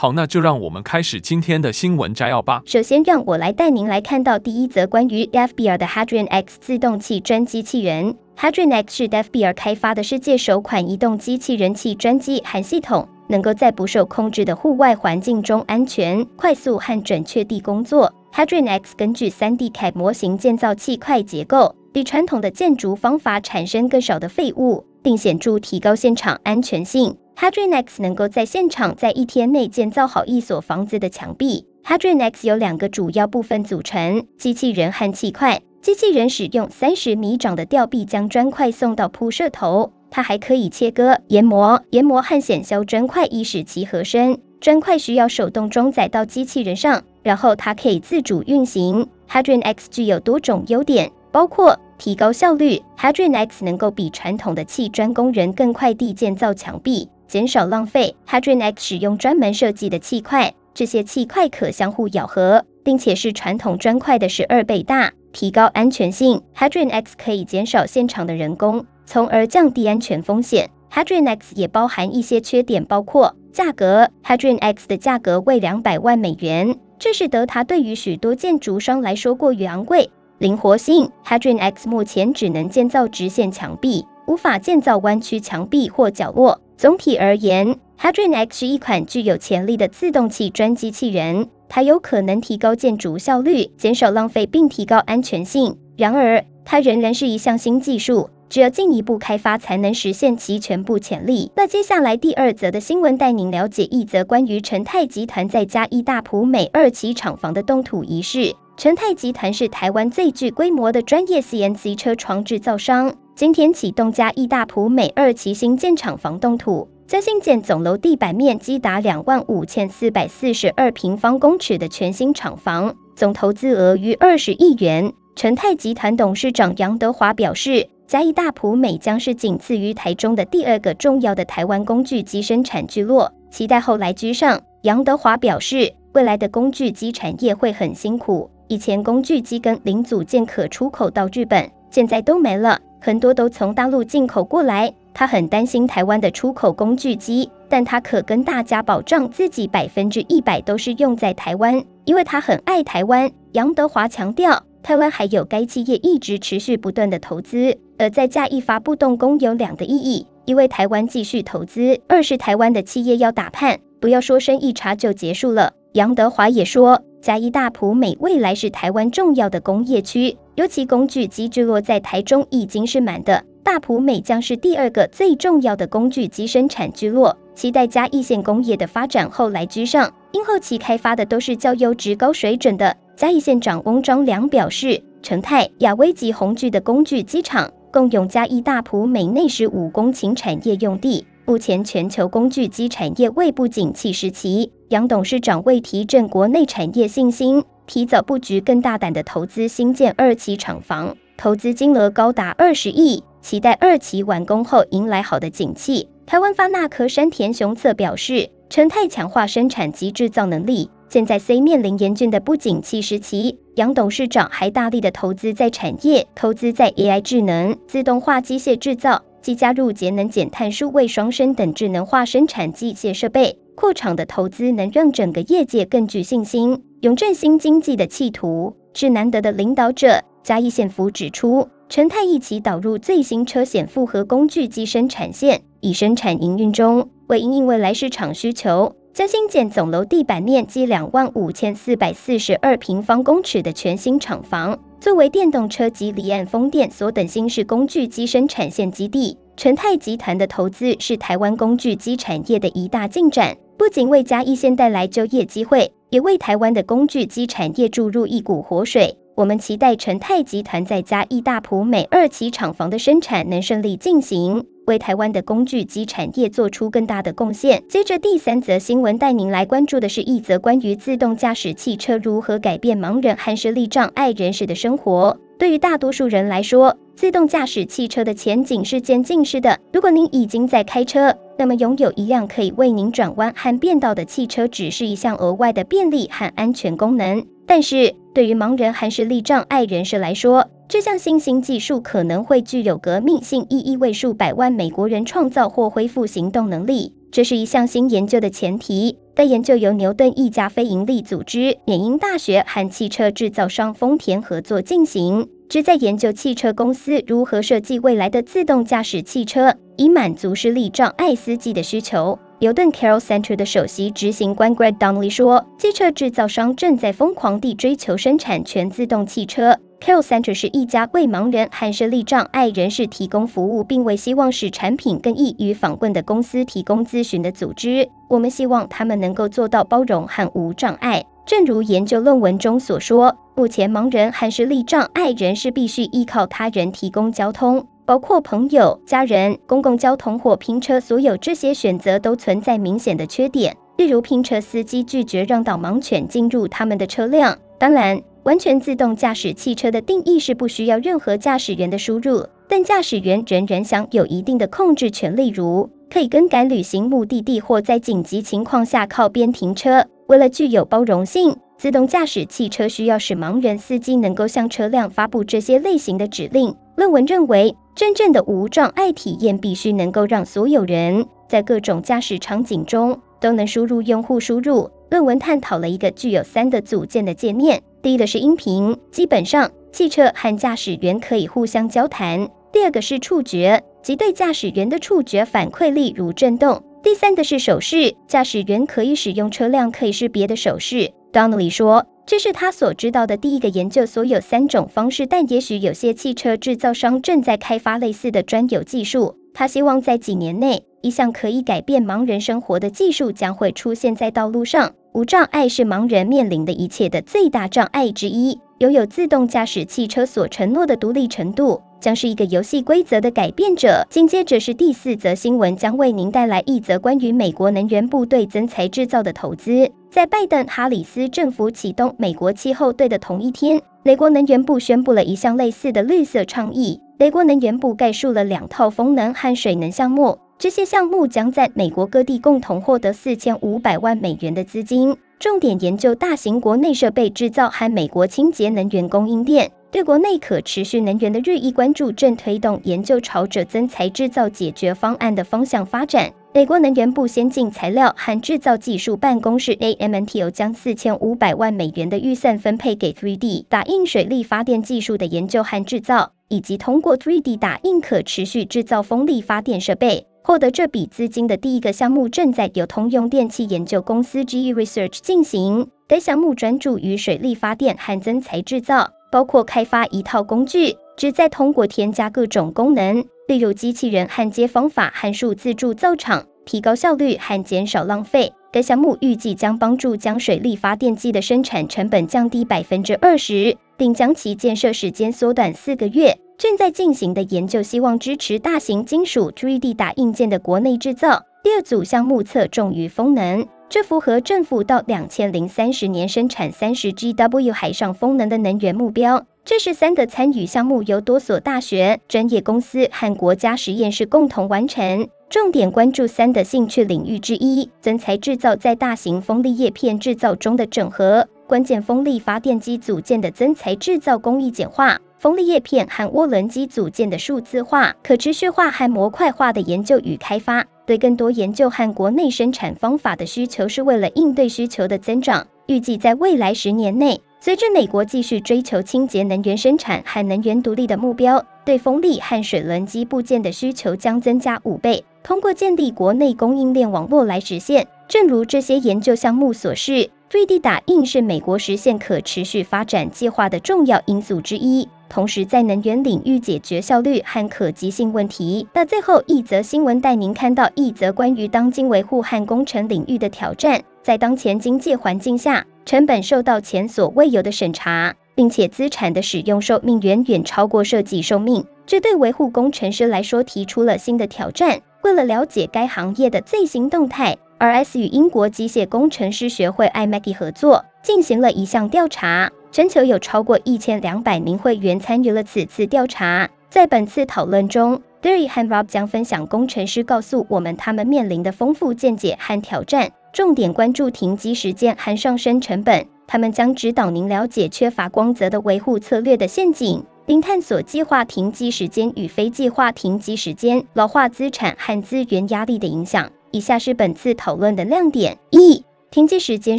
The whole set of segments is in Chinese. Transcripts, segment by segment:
好，那就让我们开始今天的新闻摘要吧。首先，让我来带您来看到第一则关于 FBR 的 Hadrian X 自动器砖机器人。Hadrian X 是 DEFBR 开发的世界首款移动机器人器砖机含系统。能够在不受控制的户外环境中安全、快速和准确地工作。Hadrian X 根据 3D CAD 模型建造气块结构，比传统的建筑方法产生更少的废物，并显著提高现场安全性。Hadrian X 能够在现场在一天内建造好一所房子的墙壁。Hadrian X 由两个主要部分组成：机器人和气块。机器人使用三十米长的吊臂将砖块送到铺设头。它还可以切割、研磨、研磨和显削砖块，以使其合身。砖块需要手动装载到机器人上，然后它可以自主运行。Hadrian X 具有多种优点，包括提高效率。Hadrian X 能够比传统的砌砖工人更快地建造墙壁，减少浪费。Hadrian X 使用专门设计的砌块，这些砌块可相互咬合，并且是传统砖块的十二倍大，提高安全性。Hadrian X 可以减少现场的人工。从而降低安全风险。Hadrian X 也包含一些缺点，包括价格。Hadrian X 的价格为两百万美元，这使得它对于许多建筑商来说过于昂贵。灵活性。Hadrian X 目前只能建造直线墙壁，无法建造弯曲墙壁或角落。总体而言，Hadrian X 是一款具有潜力的自动砌砖机器人，它有可能提高建筑效率、减少浪费并提高安全性。然而，它仍然是一项新技术。只有进一步开发才能实现其全部潜力。那接下来第二则的新闻带您了解一则关于成泰集团在嘉义大埔美二期厂房的动土仪式。成泰集团是台湾最具规模的专业 CNC 车床制造商，今天启动嘉义大埔美二期新建厂房动土，将新建总楼地板面积达两万五千四百四十二平方公尺的全新厂房，总投资额逾二十亿元。成泰集团董事长杨德华表示。嘉义大埔美将是仅次于台中的第二个重要的台湾工具机生产聚落，期待后来居上。杨德华表示，未来的工具机产业会很辛苦。以前工具机跟零组件可出口到日本，现在都没了，很多都从大陆进口过来。他很担心台湾的出口工具机，但他可跟大家保证，自己百分之一百都是用在台湾，因为他很爱台湾。杨德华强调。台湾还有该企业一直持续不断的投资，而在嘉义发布动工有两个意义：一为台湾继续投资；二是台湾的企业要打盼，不要说生意差就结束了。杨德华也说，嘉义大埔美未来是台湾重要的工业区，尤其工具机聚落在台中已经是满的，大埔美将是第二个最重要的工具机生产聚落，期待嘉义县工业的发展后来居上，因后期开发的都是较优质高水准的。嘉义县长翁章良表示，成泰、亚威及鸿巨的工具机厂共用嘉义大埔美内十五公顷产业用地。目前全球工具机产业未不景气时期，杨董事长为提振国内产业信心，提早布局更大胆的投资新建二期厂房，投资金额高达二十亿，期待二期完工后迎来好的景气。台湾发那科山田雄策表示，成泰强化生产及制造能力。现在虽面临严峻的不景气时期，杨董事长还大力的投资在产业，投资在 AI 智能、自动化机械制造，及加入节能减碳、数位双生等智能化生产机械设备。扩厂的投资能让整个业界更具信心，永振兴经济的企图是难得的领导者。嘉义县府指出，成泰一起导入最新车险复合工具机生产线，已生产营运中，为因应未来市场需求。将新建总楼地板面积两万五千四百四十二平方公尺的全新厂房，作为电动车及离岸风电所等新式工具机生产线基地。成泰集团的投资是台湾工具机产业的一大进展，不仅为嘉义县带来就业机会，也为台湾的工具机产业注入一股活水。我们期待成泰集团在嘉义大埔美二期厂房的生产能顺利进行，为台湾的工具机产业做出更大的贡献。接着第三则新闻带您来关注的是一则关于自动驾驶汽车如何改变盲人和视力障碍人士的生活。对于大多数人来说，自动驾驶汽车的前景是渐进式的。如果您已经在开车，那么拥有一辆可以为您转弯和变道的汽车，只是一项额外的便利和安全功能。但是，对于盲人和视力障碍人士来说，这项新兴技术可能会具有革命性意义，为数百万美国人创造或恢复行动能力。这是一项新研究的前提。该研究由牛顿一家非营利组织、缅因大学和汽车制造商丰田合作进行，旨在研究汽车公司如何设计未来的自动驾驶汽车，以满足视力障碍司机的需求。牛顿 Carroll Center 的首席执行官 Greg Donnelly 说：“汽车制造商正在疯狂地追求生产全自动汽车。Carroll Center 是一家为盲人和视力障碍人士提供服务，并为希望使产品更易于访问的公司提供咨询的组织。我们希望他们能够做到包容和无障碍。正如研究论文中所说，目前盲人和视力障碍人士必须依靠他人提供交通。”包括朋友、家人、公共交通或拼车，所有这些选择都存在明显的缺点，例如拼车司机拒绝让导盲犬进入他们的车辆。当然，完全自动驾驶汽车的定义是不需要任何驾驶员的输入，但驾驶员仍然享有一定的控制权，例如可以更改旅行目的地或在紧急情况下靠边停车。为了具有包容性，自动驾驶汽车需要使盲人司机能够向车辆发布这些类型的指令。论文认为，真正的无障碍体验必须能够让所有人在各种驾驶场景中都能输入用户输入。论文探讨了一个具有三个组件的界面：第一个是音频，基本上汽车和驾驶员可以互相交谈；第二个是触觉，即对驾驶员的触觉反馈，例如震动；第三个是手势，驾驶员可以使用车辆可以识别的手势。Donnelly 说。这是他所知道的第一个研究所有三种方式，但也许有些汽车制造商正在开发类似的专有技术。他希望在几年内，一项可以改变盲人生活的技术将会出现在道路上。无障碍是盲人面临的一切的最大障碍之一。拥有自动驾驶汽车所承诺的独立程度，将是一个游戏规则的改变者。紧接着是第四则新闻，将为您带来一则关于美国能源部对增材制造的投资。在拜登哈里斯政府启动美国气候队的同一天，雷国能源部宣布了一项类似的绿色倡议。雷国能源部概述了两套风能和水能项目，这些项目将在美国各地共同获得四千五百万美元的资金。重点研究大型国内设备制造和美国清洁能源供应链。对国内可持续能源的日益关注，正推动研究朝着增材制造解决方案的方向发展。美国能源部先进材料和制造技术办公室 AMNTO 将四千五百万美元的预算分配给 3D 打印水力发电技术的研究和制造，以及通过 3D 打印可持续制造风力发电设备。获得这笔资金的第一个项目正在由通用电气研究公司 GE Research 进行。该项目专注于水力发电和增材制造，包括开发一套工具，旨在通过添加各种功能，例如机器人焊接方法和数字铸造厂，提高效率和减少浪费。该项目预计将帮助将水力发电机的生产成本降低百分之二十，并将其建设时间缩短四个月。正在进行的研究希望支持大型金属 3D 打印件的国内制造。第二组项目侧重于风能，这符合政府到两千零三十年生产三十 GW 海上风能的能源目标。这是三个参与项目由多所大学、专业公司和国家实验室共同完成。重点关注三的兴趣领域之一：增材制造在大型风力叶片制造中的整合，关键风力发电机组件的增材制造工艺简化。风力叶片和涡轮机组件的数字化、可持续化和模块化的研究与开发，对更多研究和国内生产方法的需求，是为了应对需求的增长。预计在未来十年内，随着美国继续追求清洁能源生产和能源独立的目标，对风力和水轮机部件的需求将增加五倍。通过建立国内供应链网络来实现。正如这些研究项目所示，3D 打印是美国实现可持续发展计划的重要因素之一。同时，在能源领域解决效率和可及性问题。那最后一则新闻带您看到一则关于当今维护和工程领域的挑战。在当前经济环境下，成本受到前所未有的审查。并且资产的使用寿命远远超过设计寿命，这对维护工程师来说提出了新的挑战。为了了解该行业的最新动态，RS 与英国机械工程师学会 IMechE 合作进行了一项调查，全球有超过一千两百名会员参与了此次调查。在本次讨论中，Derry 和 Rob 将分享工程师告诉我们他们面临的丰富见解和挑战，重点关注停机时间和上升成本。他们将指导您了解缺乏光泽的维护策略的陷阱。并探索计划停机时间与非计划停机时间、老化资产和资源压力的影响。以下是本次讨论的亮点：一、停机时间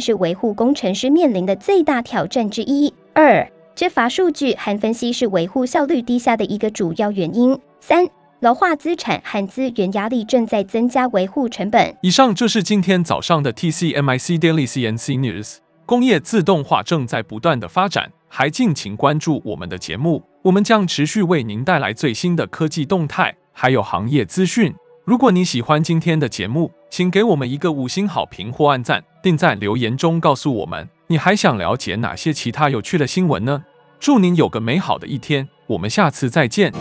是维护工程师面临的最大挑战之一；二、缺乏数据和分析是维护效率低下的一个主要原因；三、老化资产和资源压力正在增加维护成本。以上就是今天早上的 TCMIC Daily CNC News。工业自动化正在不断的发展，还敬请关注我们的节目。我们将持续为您带来最新的科技动态，还有行业资讯。如果你喜欢今天的节目，请给我们一个五星好评或按赞，并在留言中告诉我们你还想了解哪些其他有趣的新闻呢？祝您有个美好的一天，我们下次再见。